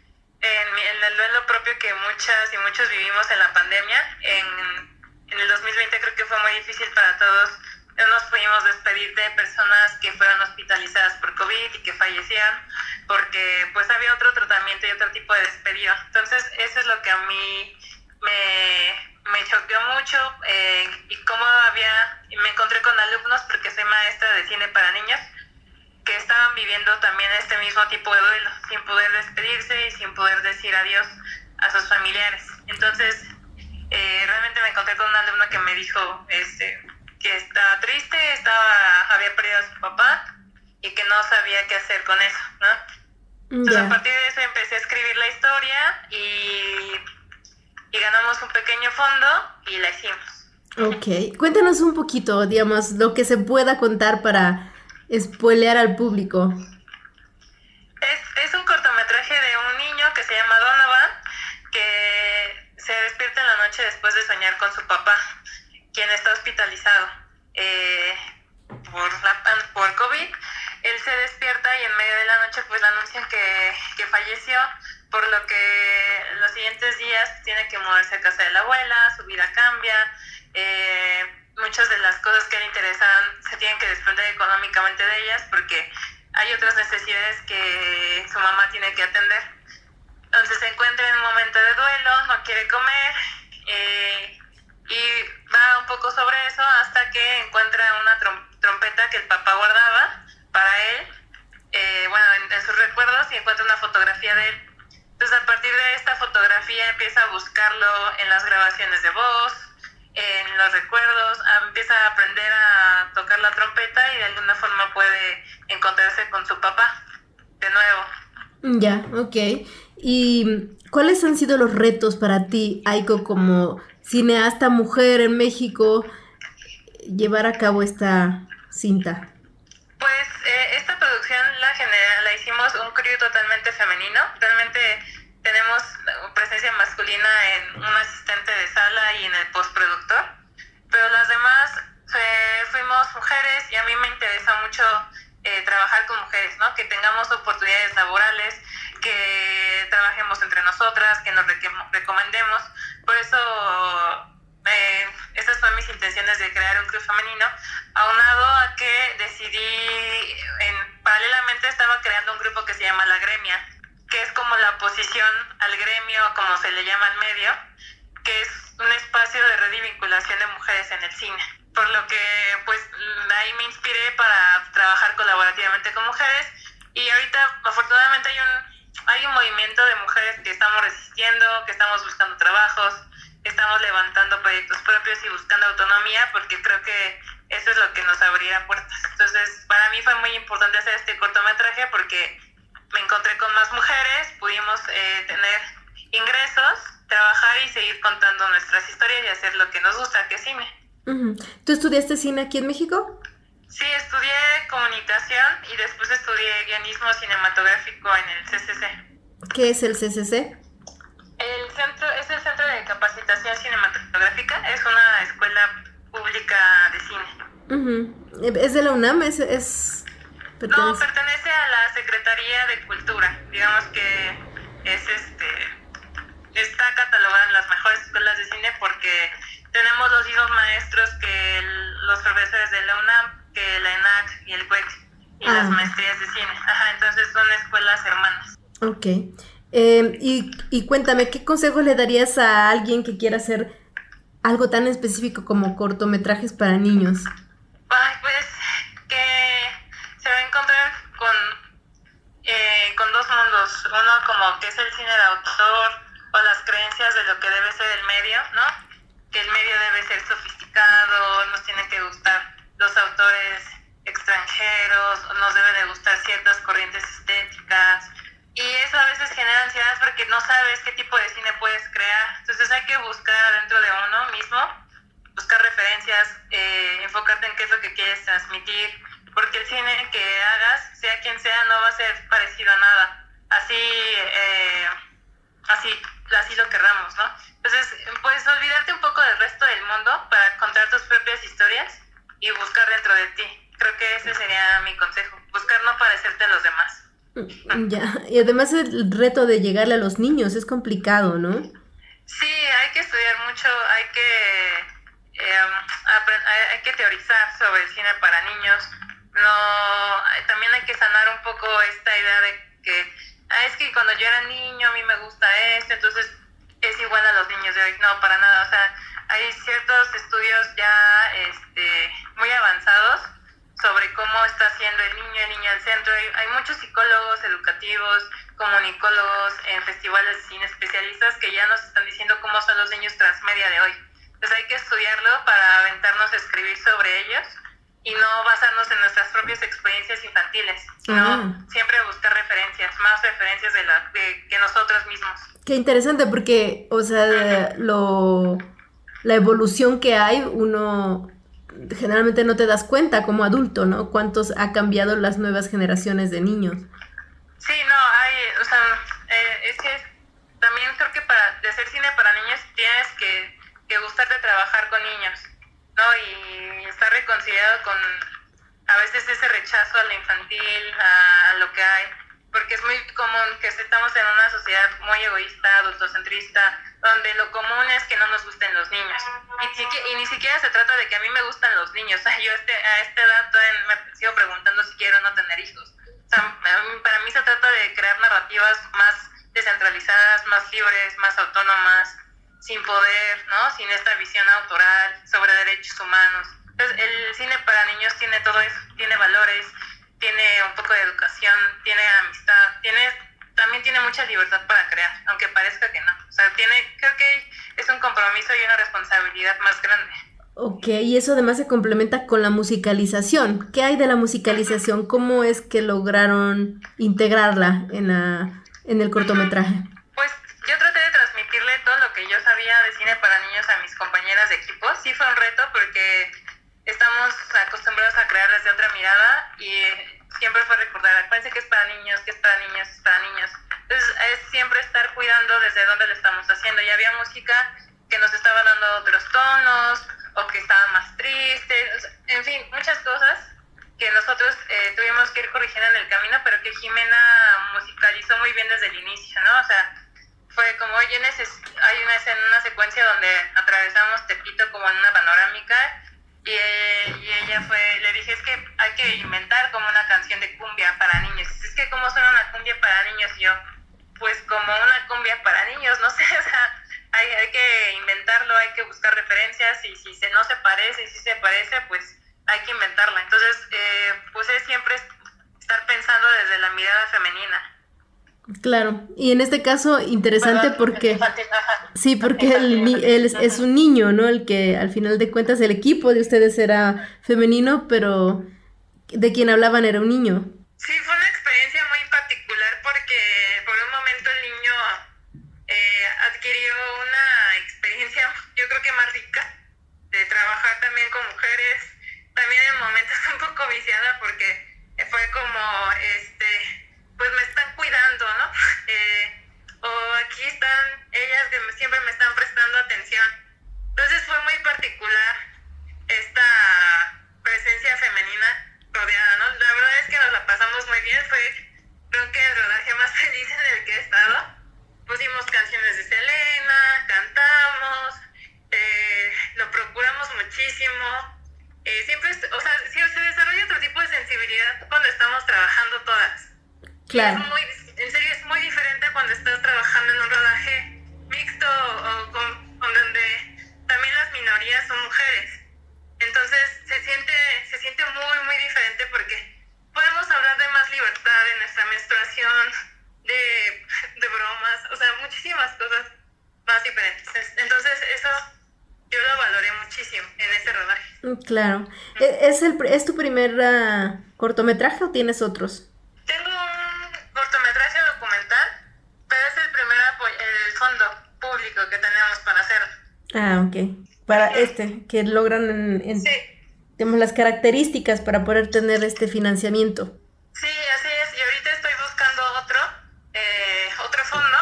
en, en el duelo propio que muchas y muchos vivimos en la pandemia. En, en el 2020 creo que fue muy difícil para todos. No nos pudimos despedir de personas que fueron hospitalizadas por COVID y que fallecían porque pues había otro tratamiento y otro tipo de despedida. Entonces eso es lo que a mí me, me choqueó mucho eh, y cómo había, me encontré con alumnos porque soy maestra de cine para niños que estaban viviendo también este mismo tipo de duelo, sin poder despedirse y sin poder decir adiós a sus familiares. Entonces, eh, realmente me encontré con un alumno que me dijo este, que estaba triste, estaba, había perdido a su papá y que no sabía qué hacer con eso, ¿no? Entonces, a partir de eso empecé a escribir la historia y, y ganamos un pequeño fondo y la hicimos. Ok, cuéntanos un poquito, digamos, lo que se pueda contar para spoilear al público. Es, es un cortometraje de un niño que se llama Donovan, que se despierta en la noche después de soñar con su papá, quien está hospitalizado eh, por, la, por COVID. Él se despierta y en medio de la noche pues le anuncian que, que falleció, por lo que los siguientes días tiene que moverse a casa de la abuela, su vida cambia, eh, muchas de las cosas que le interesan se tienen que desprender económicamente de ellas porque hay otras necesidades que su mamá tiene que atender. Entonces se encuentra en un momento de duelo, no quiere comer eh, y va un poco sobre eso hasta que encuentra una trompeta que el papá guardaba para él, eh, bueno, en, sus recuerdos y encuentra una fotografía de él. Entonces a partir de esta fotografía empieza a buscarlo en las grabaciones de voz, en los recuerdos, empieza a aprender a tocar la trompeta y de alguna forma puede encontrarse con su papá de nuevo. Ya, ok. ¿Y cuáles han sido los retos para ti, Aiko, como cineasta mujer en México, llevar a cabo esta cinta? Pues eh, esta producción la, la hicimos un crew totalmente femenino. Realmente tenemos presencia masculina en un asistente de sala y en el postproductor, pero las demás eh, fuimos mujeres y a mí me interesa mucho eh, trabajar con mujeres, ¿no? Que tengamos oportunidades laborales, que trabajemos entre nosotras, que nos recomendemos. Por eso eh, esas fueron mis intenciones de crear un club femenino, aunado a que decidí, en, paralelamente estaba creando un grupo que se llama La Gremia, como la oposición al gremio, como se le llama al medio, que es un espacio de red y vinculación de mujeres en el cine. Por lo que, pues, ahí me inspiré para trabajar colaborativamente con mujeres y ahorita, afortunadamente, hay un, hay un movimiento de mujeres que estamos resistiendo, que estamos buscando trabajos, que estamos levantando proyectos propios y buscando autonomía, porque creo que eso es lo que nos abrirá puertas. Entonces, para mí fue muy importante hacer este cortometraje porque me encontré con más mujeres, pudimos eh, tener ingresos, trabajar y seguir contando nuestras historias y hacer lo que nos gusta, que es cine. ¿Tú estudiaste cine aquí en México? Sí, estudié comunicación y después estudié guionismo cinematográfico en el CCC. ¿Qué es el CCC? El centro es el Centro de Capacitación Cinematográfica, es una escuela pública de cine. ¿Es de la UNAM? ¿Es, es no, pertenece a la Secretaría de Cultura. Digamos que es este está catalogada en las mejores escuelas de cine porque tenemos los mismos maestros que los profesores de la UNAM, que la ENAC y el CUEC y las ah. maestrías de cine. Ajá, entonces son escuelas hermanas. Ok. Eh, y, y cuéntame, ¿qué consejo le darías a alguien que quiera hacer algo tan específico como cortometrajes para niños? Ay, pues eh, con dos mundos. Uno como que es el cine de autor o las creencias de lo que debe ser el medio, ¿no? Que el medio debe ser sofisticado, nos tienen que gustar los autores extranjeros, nos deben de gustar ciertas corrientes estéticas. Y eso a veces genera ansiedad porque no sabes qué tipo de cine puedes crear. Entonces hay que buscar dentro de uno mismo, buscar referencias, eh, enfocarte en qué es lo que quieres transmitir, porque el cine que hagas, sea quien sea, no va a ser parecido a nada. Así, eh, así, así lo querramos, ¿no? Entonces, puedes olvidarte un poco del resto del mundo para contar tus propias historias y buscar dentro de ti. Creo que ese sería mi consejo, buscar no parecerte a los demás. (laughs) Ya, y además el reto de llegarle a los niños es complicado, ¿no? Sí, hay que estudiar mucho, hay que, eh, hay que teorizar sobre el cine para niños, no, también hay que sanar un poco esta idea de que, ah, es que cuando yo era niño a mí me gusta esto, entonces es igual a los niños de hoy. No, para nada. O sea, hay ciertos estudios ya este, muy avanzados sobre cómo está diciendo el niño, el niño al centro. Hay, hay muchos psicólogos educativos, comunicólogos, en festivales cine especialistas que ya nos están diciendo cómo son los niños transmedia de hoy. Entonces hay que estudiarlo para aventarnos a escribir sobre ellos y no basarnos en nuestras propias experiencias infantiles, sino siempre buscar referencias, más referencias de, la, de que nosotros mismos. Qué interesante porque, o sea, lo, la evolución que hay, uno generalmente no te das cuenta como adulto, ¿no? Cuántos ha cambiado las nuevas generaciones de niños. Sí, no, hay, o sea, eh, es que también creo que para de hacer cine para niños tienes que, que gustarte trabajar con niños, ¿no? Y estar reconciliado con a veces ese rechazo a lo infantil, a, a lo que hay, porque es muy común que estamos en una sociedad muy egoísta, adultocentrista, donde lo común es que no nos gusten los niños. Y, y ni siquiera se trata de que a mí me gustan los niños. (laughs) Yo este, a esta edad me sigo preguntando si quiero o no tener hijos. O sea, para mí se trata de crear narrativas más descentralizadas, más libres, más autónomas, sin poder, ¿no? Sin esta visión autoral sobre derechos humanos. Entonces, el cine para niños tiene todo eso, tiene valores, tiene un poco de educación, tiene amistad, tiene también tiene mucha libertad para crear, aunque parezca que no. O sea, tiene, creo que es un compromiso y una responsabilidad más grande. Ok, y eso además se complementa con la musicalización. ¿Qué hay de la musicalización? ¿Cómo es que lograron integrarla en, la, en el cortometraje? Pues yo traté de transmitirle que yo sabía de cine para niños a mis compañeras de equipo. Sí fue un reto porque estamos acostumbrados a crear desde otra mirada y siempre fue recordar, acuérdense que es para niños, que es para niños, es para niños. Entonces es siempre estar cuidando desde dónde lo estamos haciendo. Y había música que nos estaba dando otros tonos o que estaba más triste, o sea, en fin, muchas cosas que nosotros eh, tuvimos que ir corrigiendo en el camino, pero que Jimena musicalizó muy bien desde el inicio, ¿no? O sea, fue como, oye, hay una escena, una secuencia donde atravesamos Tepito como en una panorámica y, eh, y ella fue, le dije, es que hay que inventar como una canción de cumbia para niños. Es que cómo suena una cumbia para niños y yo, pues como una cumbia para niños, (laughs) no sé, o sea, hay, hay que inventarlo, hay que buscar referencias y si se, no se parece y si se parece, pues hay que inventarla. Entonces, eh, pues es siempre estar pensando desde la mirada femenina. Claro, y en este caso interesante Perdón, porque... (laughs) Sí, porque él es, es un niño, ¿no? El que al final de cuentas el equipo de ustedes era femenino, pero de quien hablaban era un niño. Sí, fue una experiencia muy particular porque por un momento el niño eh, adquirió una experiencia, yo creo que más rica, de trabajar también con mujeres, también en momentos (laughs) un poco viciada porque fue como, este, pues me están cuidando, ¿no? (laughs) Eh, o aquí están ellas que siempre me están prestando atención. Entonces fue muy particular esta presencia femenina rodeada, ¿no? La verdad es que nos la pasamos muy bien, fue creo que el rodaje más (laughs) feliz en el que he estado. Pusimos canciones de Selena, cantamos, eh, lo procuramos muchísimo. Eh, siempre, o sea, se desarrolla otro tipo de sensibilidad cuando estamos trabajando todas. Claro. Es muy, en serio, es muy diferente cuando estás trabajando en un rodaje mixto o con, con donde también las minorías son mujeres. Entonces se siente, se siente muy, muy diferente porque podemos hablar de más libertad de nuestra menstruación, de, de bromas, o sea, muchísimas cosas más diferentes. Es- Entonces eso yo lo valoré muchísimo en ese rodaje. Mm, Claro. ¿E- ¿Es, el, ¿Es tu primer ah, cortometraje o tienes otros? Tengo un cortometraje documental, pero es el primer apo- el fondo público que tenemos para hacerlo. Ah, ok. Para este, que logran en, en- Sí, digamos, las características para poder tener este financiamiento. sí, así es. Y ahorita estoy buscando otro, eh, otro fondo,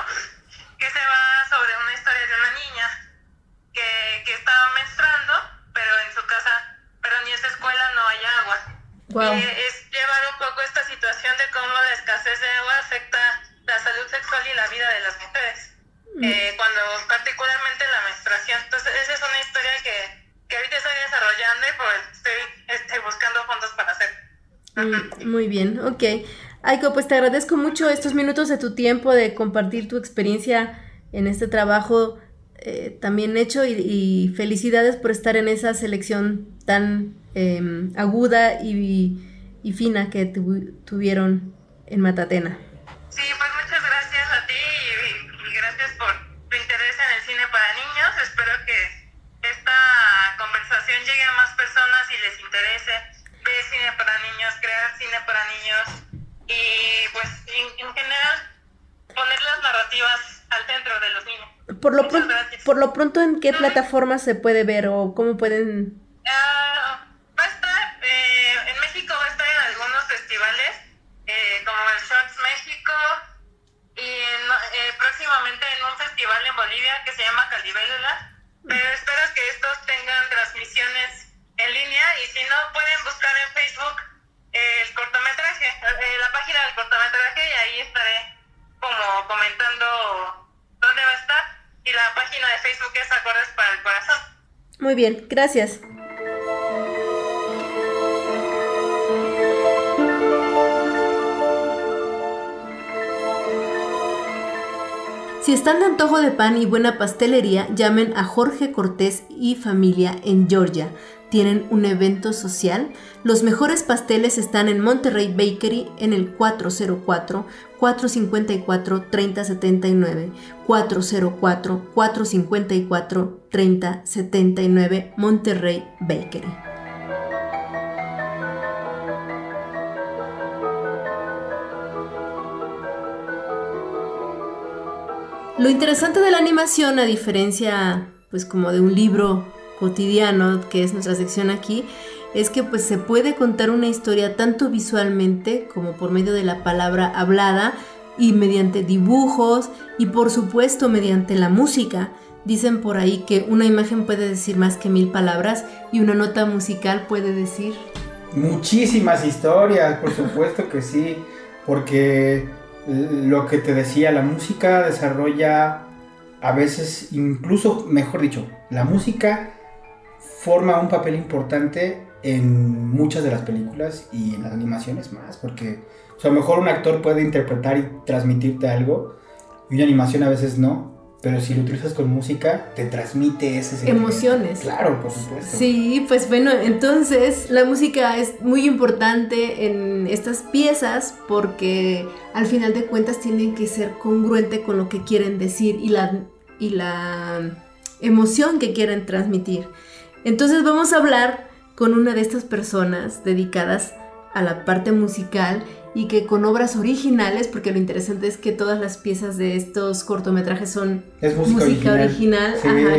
que se va sobre una historia de una niña que, que está menstruando, pero en su casa, pero ni en su escuela no hay agua. Wow. Bien, ok. Aiko, pues te agradezco mucho estos minutos de tu tiempo de compartir tu experiencia en este trabajo eh, también hecho y, y felicidades por estar en esa selección tan em, aguda y, y fina que tuvieron en Matatena. Sí, pues muchas gracias a ti y, gracias por tu interés en el cine para niños. Espero que esta conversación llegue a más personas y les interese cine para niños, crear cine para niños y pues en, general poner las narrativas al centro de los niños. Por lo, por lo pronto, ¿en qué plataforma se puede ver o cómo pueden Uh, va a estar, eh, en México va a estar en algunos festivales, eh, como el Shots México, y eh, próximamente en un festival en Bolivia que se llama Calibélula. Pero espero que estos tengan transmisiones en línea y si no, pueden buscar en Facebook el cortometraje, la página del cortometraje y ahí estaré como comentando dónde va a estar. Y la página de Facebook es Acordes para el Corazón. Muy bien, gracias. Si están de antojo de pan y buena pastelería, llamen a Jorge Cortés y familia en Georgia. Tienen un evento social. Los mejores pasteles están en Monterrey Bakery en el 404-454-3079. 404-454-3079 Monterrey Bakery. Lo interesante de la animación, a diferencia, pues como de un libro cotidiano, que es nuestra sección aquí, es que pues se puede contar una historia tanto visualmente como por medio de la palabra hablada y mediante dibujos y por supuesto mediante la música. Dicen por ahí que una imagen puede decir más que mil palabras y una nota musical puede decir... Muchísimas historias, por supuesto que sí, porque lo que te decía, la música desarrolla a veces, incluso, mejor dicho, la música forma un papel importante en muchas de las películas y en las animaciones más, porque a lo mejor un actor puede interpretar y transmitirte algo y una animación a veces no, pero si lo utilizas con música, te transmite ese Emociones. Claro, por supuesto. Sí, pues bueno, entonces la música es muy importante en estas piezas porque al final de cuentas tienen que ser congruente con lo que quieren decir y la, y la emoción que quieren transmitir. Entonces vamos a hablar con una de estas personas dedicadas a la parte musical y que con obras originales, porque lo interesante es que todas las piezas de estos cortometrajes son música, original,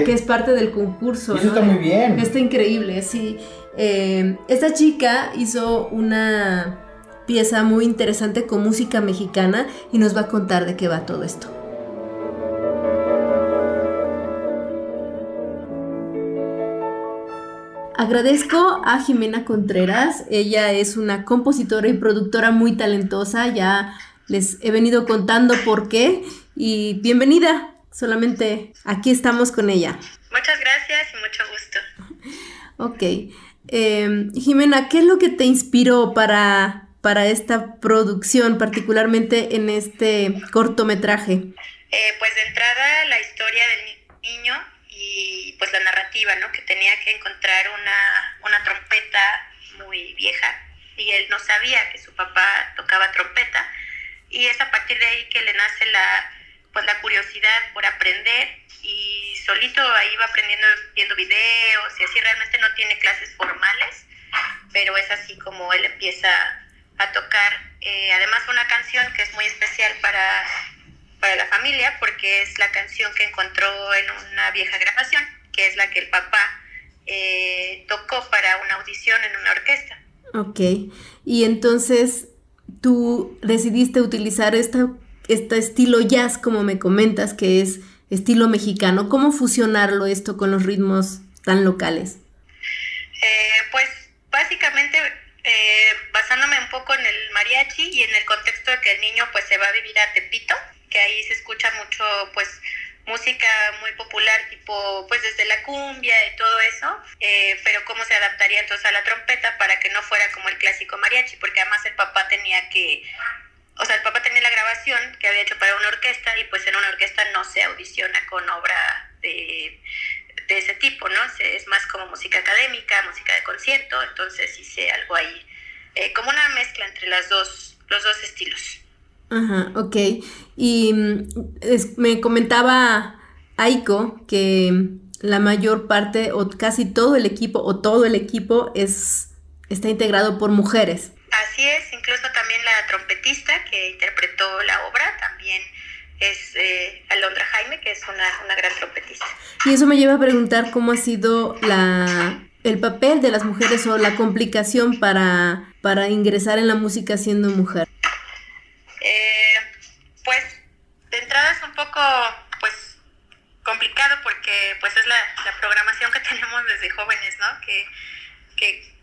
que es parte del concurso. eso está muy bien. Está increíble, sí. Eh, esta chica hizo una pieza muy interesante con música mexicana y nos va a contar de qué va todo esto. Agradezco a Jimena Contreras, ella es una compositora y productora muy talentosa, ya les he venido contando por qué y bienvenida, solamente aquí estamos con ella. Muchas gracias y mucho gusto. Ok, em, Jimena, ¿qué es lo que te inspiró para, para esta producción, particularmente en este cortometraje? Eh, pues de entrada la historia del niño pues la narrativa, ¿no? Que tenía que encontrar una, una trompeta muy vieja y él no sabía que su papá tocaba trompeta. Y es a partir de ahí que le nace la pues la curiosidad por aprender y solito ahí va aprendiendo viendo videos y así. Realmente no tiene clases formales pero es así como él empieza a tocar. Eh, además una canción que es muy especial para para la familia porque es la canción que encontró en una vieja grabación, que es la que el papá eh, tocó para una audición en una orquesta. Ok, y entonces tú decidiste utilizar esta, este estilo jazz, como me comentas, que es estilo mexicano. ¿Cómo fusionarlo esto con los ritmos tan locales? Eh, pues básicamente eh, basándome un poco en el mariachi y en el contexto de que el niño pues se va a vivir a Tepito, que ahí se escucha mucho pues música muy popular tipo pues desde la cumbia y todo eso eh, pero cómo se adaptaría entonces a la trompeta para que no fuera como el clásico mariachi porque además el papá tenía que o sea el papá tenía la grabación que había hecho para una orquesta y pues en una orquesta no se audiciona con obra de, de ese tipo no es más como música académica música de concierto entonces hice algo ahí eh, como una mezcla entre las dos, los dos estilos. Ajá, ok. Y mm, me comentaba Aiko que la mayor parte o casi todo el equipo o todo el equipo es está integrado por mujeres. Así es, incluso también la trompetista que interpretó la obra también es eh, Alondra Jaime, que es una, una, gran trompetista. Y eso me lleva a preguntar cómo ha sido la, el papel de las mujeres o la complicación para, para ingresar en la música siendo mujer. Eh, pues de entrada es un poco pues complicado porque pues es la, la programación que (laughs) tenemos desde jóvenes, ¿no? Que, que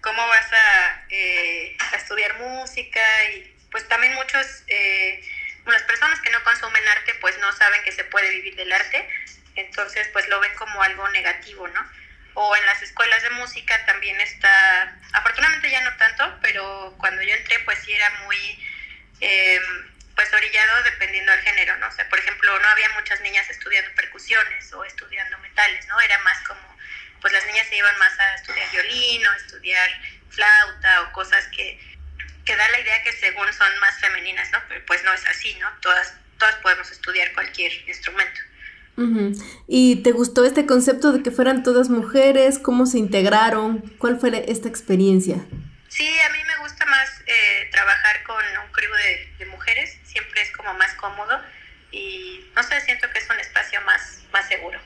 cómo vas a, eh, a, estudiar música y pues también muchos, eh, las personas que no consumen arte pues no saben que se puede vivir del arte, entonces pues lo ven como algo negativo, ¿no? O en las escuelas de música también está, afortunadamente ya no tanto, pero cuando yo entré pues sí era muy, eh, pues orillado dependiendo del género, ¿no? O sea, por ejemplo, no había muchas niñas estudiando percusiones o estudiando metales, ¿no? Era más como pues las niñas se iban más a estudiar violín o estudiar flauta o cosas que, que da la idea que según son más femeninas, ¿no? Pero pues no es así, ¿no? Todas, todas podemos estudiar cualquier instrumento. ¿Y te gustó este concepto de que fueran todas mujeres? ¿Cómo se integraron? ¿Cuál fue esta experiencia? Sí, a mí me gusta más eh, trabajar con un crew de, de, mujeres, siempre es como más cómodo y no sé, siento que es un espacio más, más seguro.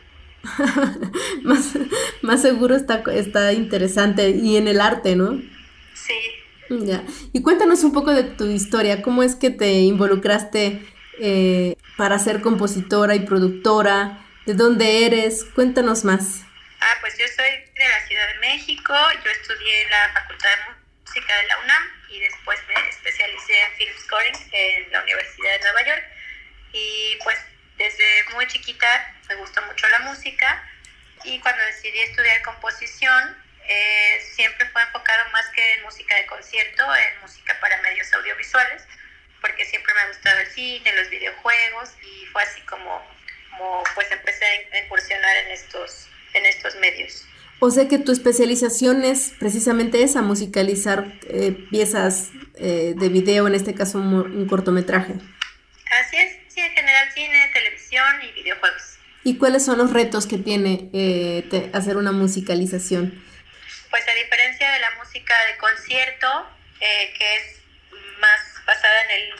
(laughs) más, más seguro está, está interesante y en el arte, ¿no? Sí. Ya. Y cuéntanos un poco de tu historia, ¿cómo es que te involucraste eh, para ser compositora y productora? ¿De dónde eres? Cuéntanos más. Ah, pues yo soy de la Ciudad de México, yo estudié en la Facultad de Música de la UNAM y después me especialicé en film scoring en la Universidad de Nueva York. Y pues desde muy chiquita me gustó mucho la música y cuando decidí estudiar composición eh, siempre fue enfocado más que en música de concierto, en música para medios audiovisuales, porque siempre me ha gustado el cine, los videojuegos y fue así como, como pues empecé a incursionar en estos, en estos medios. O sea que tu especialización es precisamente esa, musicalizar eh, piezas eh, de video, en este caso un, un cortometraje. Así es, sí, en general cine, televisión y videojuegos. ¿Y cuáles son los retos que tiene eh, te, hacer una musicalización? Pues a diferencia de la música de concierto, eh, que es más basada en el,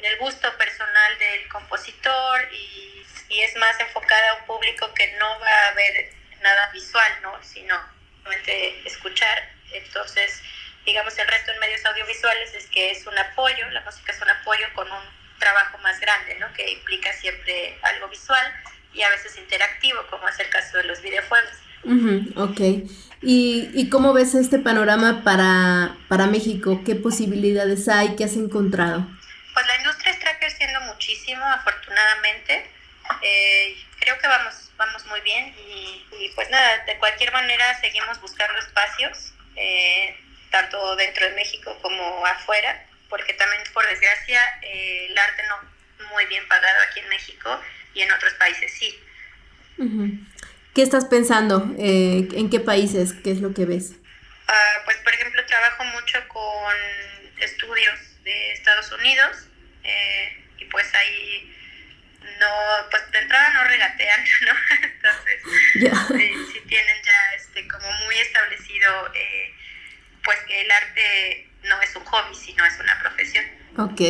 en el, gusto personal del compositor y, y, es más enfocada a un público que no va a ver nada visual, ¿no? sino solamente escuchar. Entonces, digamos, el resto en medios audiovisuales es que es un apoyo, la música es un apoyo con un trabajo más grande, ¿no? que implica siempre algo visual y a veces interactivo, como es el caso de los videojuegos. Uh ok. ¿Y, ¿Y, cómo ves este panorama para, para México? ¿Qué posibilidades hay? ¿Qué has encontrado? Pues la industria está creciendo muchísimo, afortunadamente. Eh, creo que vamos, vamos muy bien y, y, pues nada, de cualquier manera seguimos buscando espacios, eh, tanto dentro de México como afuera, porque también por desgracia eh, el arte no muy bien pagado aquí en México y en otros países sí. ¿Qué estás pensando? Eh, ¿En qué países? ¿Qué es lo que ves? Uh, pues, por ejemplo, trabajo mucho con estudios de Estados Unidos eh, y pues ahí no, pues de entrada no regatean, (laughs) ¿no? Entonces, yeah. eh, sí tienen ya este, como muy establecido, eh, pues que el arte no es un hobby, sino es una profesión. Ok,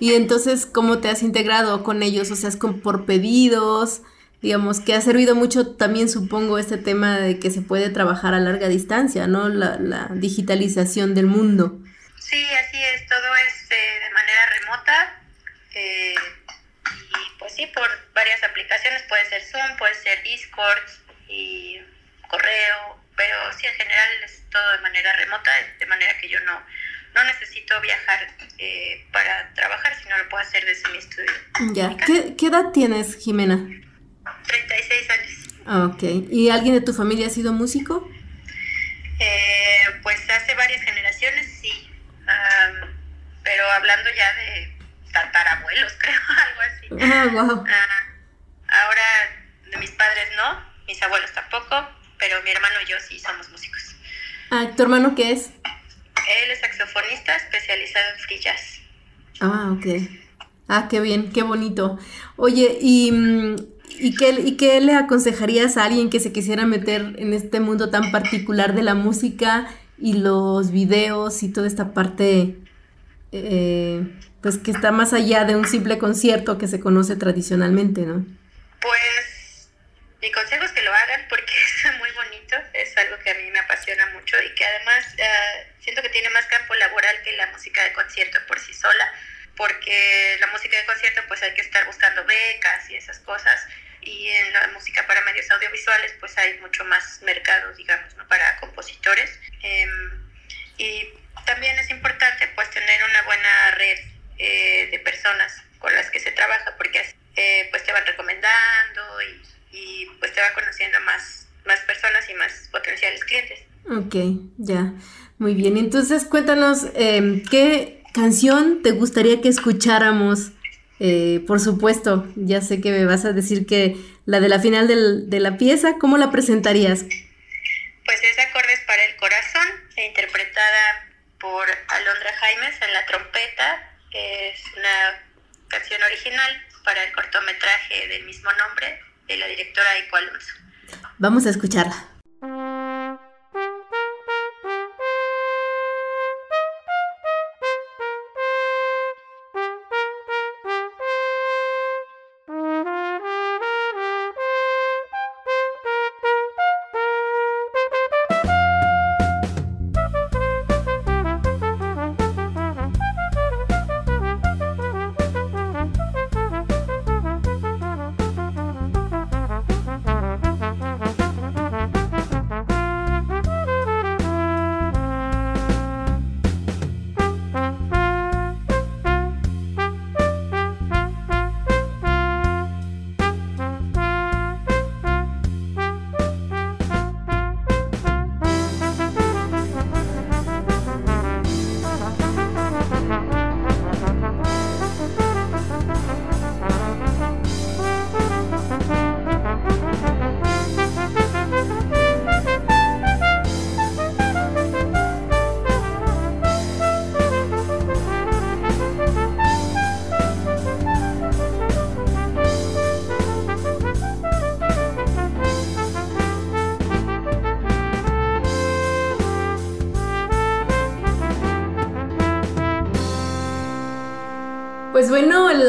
y entonces, ¿cómo te has integrado con ellos? O sea, es con, por pedidos, digamos, que ha servido mucho también, supongo, este tema de que se puede trabajar a larga distancia, ¿no? La, la digitalización del mundo. Sí, así es, todo es eh, de manera remota. Eh, pues sí, por varias aplicaciones, puede ser Zoom, puede ser Discord y correo, pero sí, en general es todo de manera remota, de manera que yo no no necesito viajar eh, para trabajar, sino lo puedo hacer desde mi estudio. Ya. ¿Qué, ¿Qué, edad tienes, Jimena? 36 años. Ah, ok. ¿Y alguien de tu familia ha sido músico? Eh, pues hace varias generaciones, sí. Um, pero hablando ya de tatarabuelos, (laughs) creo, algo así. Ah, wow. Uh, ahora de mis padres no, mis abuelos tampoco, pero mi hermano y yo sí somos músicos. Ah, ¿tu hermano qué es? Él él es saxofonista especializado en free jazz. Ah, ok. Ah, qué bien, qué bonito. Oye, ¿y, mm, ¿y, qué, ¿y qué le aconsejarías a alguien que se quisiera meter en este mundo tan particular de la música y los videos y toda esta parte, eh, pues que está más allá de un simple concierto que se conoce tradicionalmente, ¿no? Pues mi consejo es que lo hagan porque (laughs) es muy bonito, es algo que a mí me apasiona mucho y que además eh, siento que tiene más campo laboral que la música de concierto por sí sola, porque la música de concierto pues hay que estar buscando becas y esas cosas y en la música para medios audiovisuales pues hay mucho más mercado, digamos, ¿no? para compositores. Em, y también es importante pues tener una buena red eh, de personas con las que se trabaja porque eh, pues te van recomendando y, y, pues te va conociendo más, más personas y más potenciales clientes. Ok, ya, muy bien. Entonces cuéntanos, eh, ¿qué canción te gustaría que escucháramos? Eh, por supuesto, ya sé que me vas a decir que la de la final del, de la pieza, ¿cómo la presentarías? Pues es Acordes para el Corazón, interpretada por Alondra Jaimes en la trompeta. Es una canción original para el cortometraje del mismo nombre de la directora Ipo Alonso. Vamos a escucharla.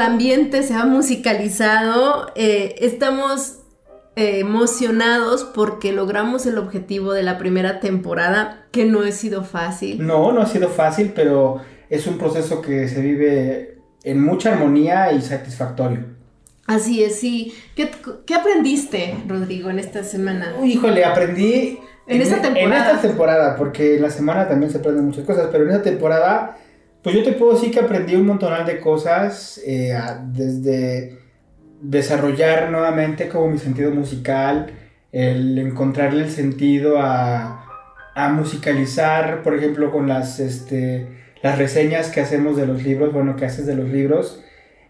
El ambiente se ha musicalizado. Eh, estamos eh, emocionados porque logramos el objetivo de la primera temporada, que no ha sido fácil. No, no ha sido fácil, pero es un proceso que se vive en mucha armonía y satisfactorio. Así es, sí. ¿Qué, qué aprendiste, Rodrigo, en esta semana? Híjole, aprendí... En, esta temporada. En esta temporada, porque en la semana también se aprenden muchas cosas, pero en esta temporada pues yo te puedo decir que aprendí un montón de cosas, eh, desde desarrollar nuevamente como mi sentido musical, el encontrarle el sentido a, a musicalizar, por ejemplo, con las, este, las reseñas que hacemos de los libros, bueno, que haces de los libros,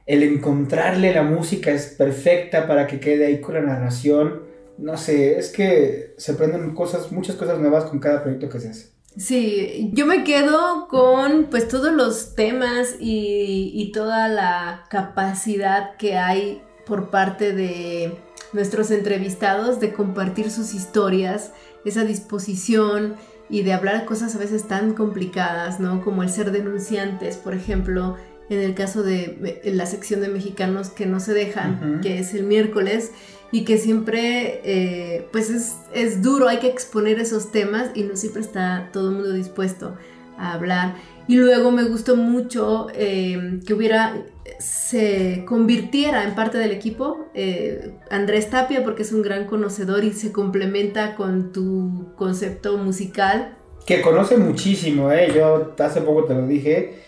el encontrarle la música es perfecta para que quede ahí con la narración. No sé, es que se aprenden cosas, muchas cosas nuevas con cada proyecto que se hace. Sí, yo me quedo con pues todos los temas y, y, toda la capacidad que hay por parte de nuestros entrevistados de compartir sus historias, esa disposición y de hablar cosas a veces tan complicadas, ¿no? Como el ser denunciantes, por ejemplo, en el caso de la sección de mexicanos que no se dejan, uh -huh. que es el miércoles, y que siempre, eh, pues es, es, duro, hay que exponer esos temas y no siempre está todo el mundo dispuesto a hablar. Y luego me gustó mucho eh, que hubiera, se convirtiera en parte del equipo eh, Andrés Tapia, porque es un gran conocedor y se complementa con tu concepto musical. Que conoce muchísimo, ¿eh? yo hace poco te lo dije,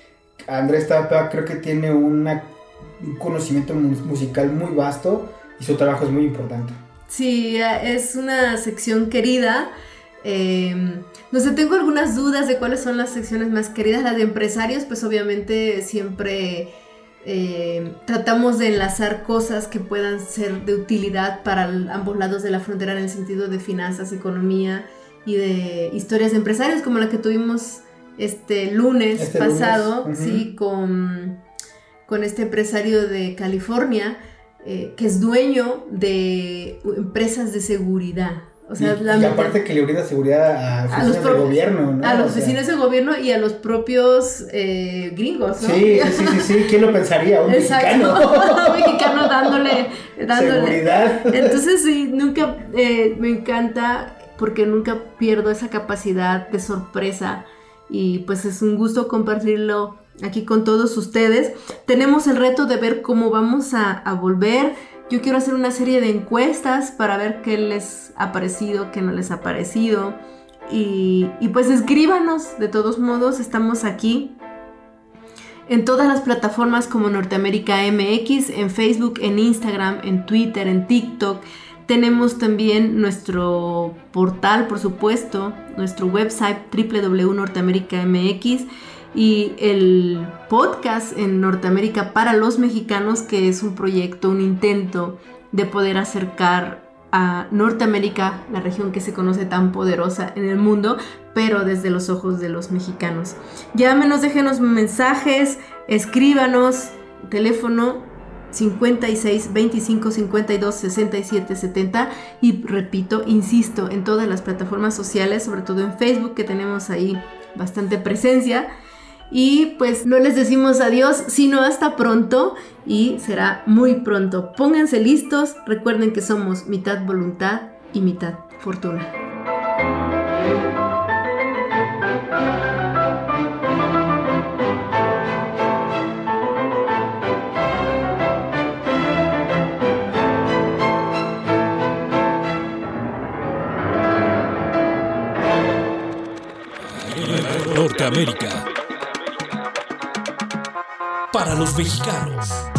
Andrés Tapia creo que tiene una, un conocimiento musical muy vasto y su trabajo es muy importante. Sí, es una sección querida. Eh, no sé, tengo algunas dudas de cuáles son las secciones más queridas. La de empresarios, pues obviamente siempre eh, tratamos de enlazar cosas que puedan ser de utilidad para ambos lados de la frontera en el sentido de finanzas, economía y de historias de empresarios, como la que tuvimos este lunes Este pasado, lunes, sí, con, con este empresario de California, eh, que es dueño de empresas de seguridad. O sea, y, la y mente- aparte que le brinda seguridad a a los oficinas de pro- gobierno, ¿no? a los O sea, vecinos de gobierno y a los propios eh, gringos, ¿no? Sí, sí, sí, sí, sí, ¿quién lo pensaría? Un Exacto. mexicano. (laughs) Un mexicano dándole, dándole. Seguridad. Entonces sí, nunca eh, me encanta porque nunca pierdo esa capacidad de sorpresa y pues es un gusto compartirlo aquí con todos ustedes. Tenemos el reto de ver cómo vamos a, volver. Yo quiero hacer una serie de encuestas para ver qué les ha parecido, qué no les ha parecido. Y, pues escríbanos, de todos modos, estamos aquí en todas las plataformas como Norteamérica MX, en Facebook, en Instagram, en Twitter, en TikTok. Tenemos también nuestro portal, por supuesto, nuestro website www.norteamerica.mx y el podcast en Norteamérica para los mexicanos, que es un proyecto, un intento de poder acercar a Norteamérica, la región que se conoce tan poderosa en el mundo, pero desde los ojos de los mexicanos. Llámenos, déjenos mensajes, escríbanos, teléfono 56 25 52 67 70 y repito, insisto, en todas las plataformas sociales, sobre todo en Facebook, que tenemos ahí bastante presencia. Y pues no les decimos adiós, sino hasta pronto y será muy pronto. Pónganse listos, recuerden que somos mitad voluntad y mitad fortuna. Norteamérica. Para los mexicanos.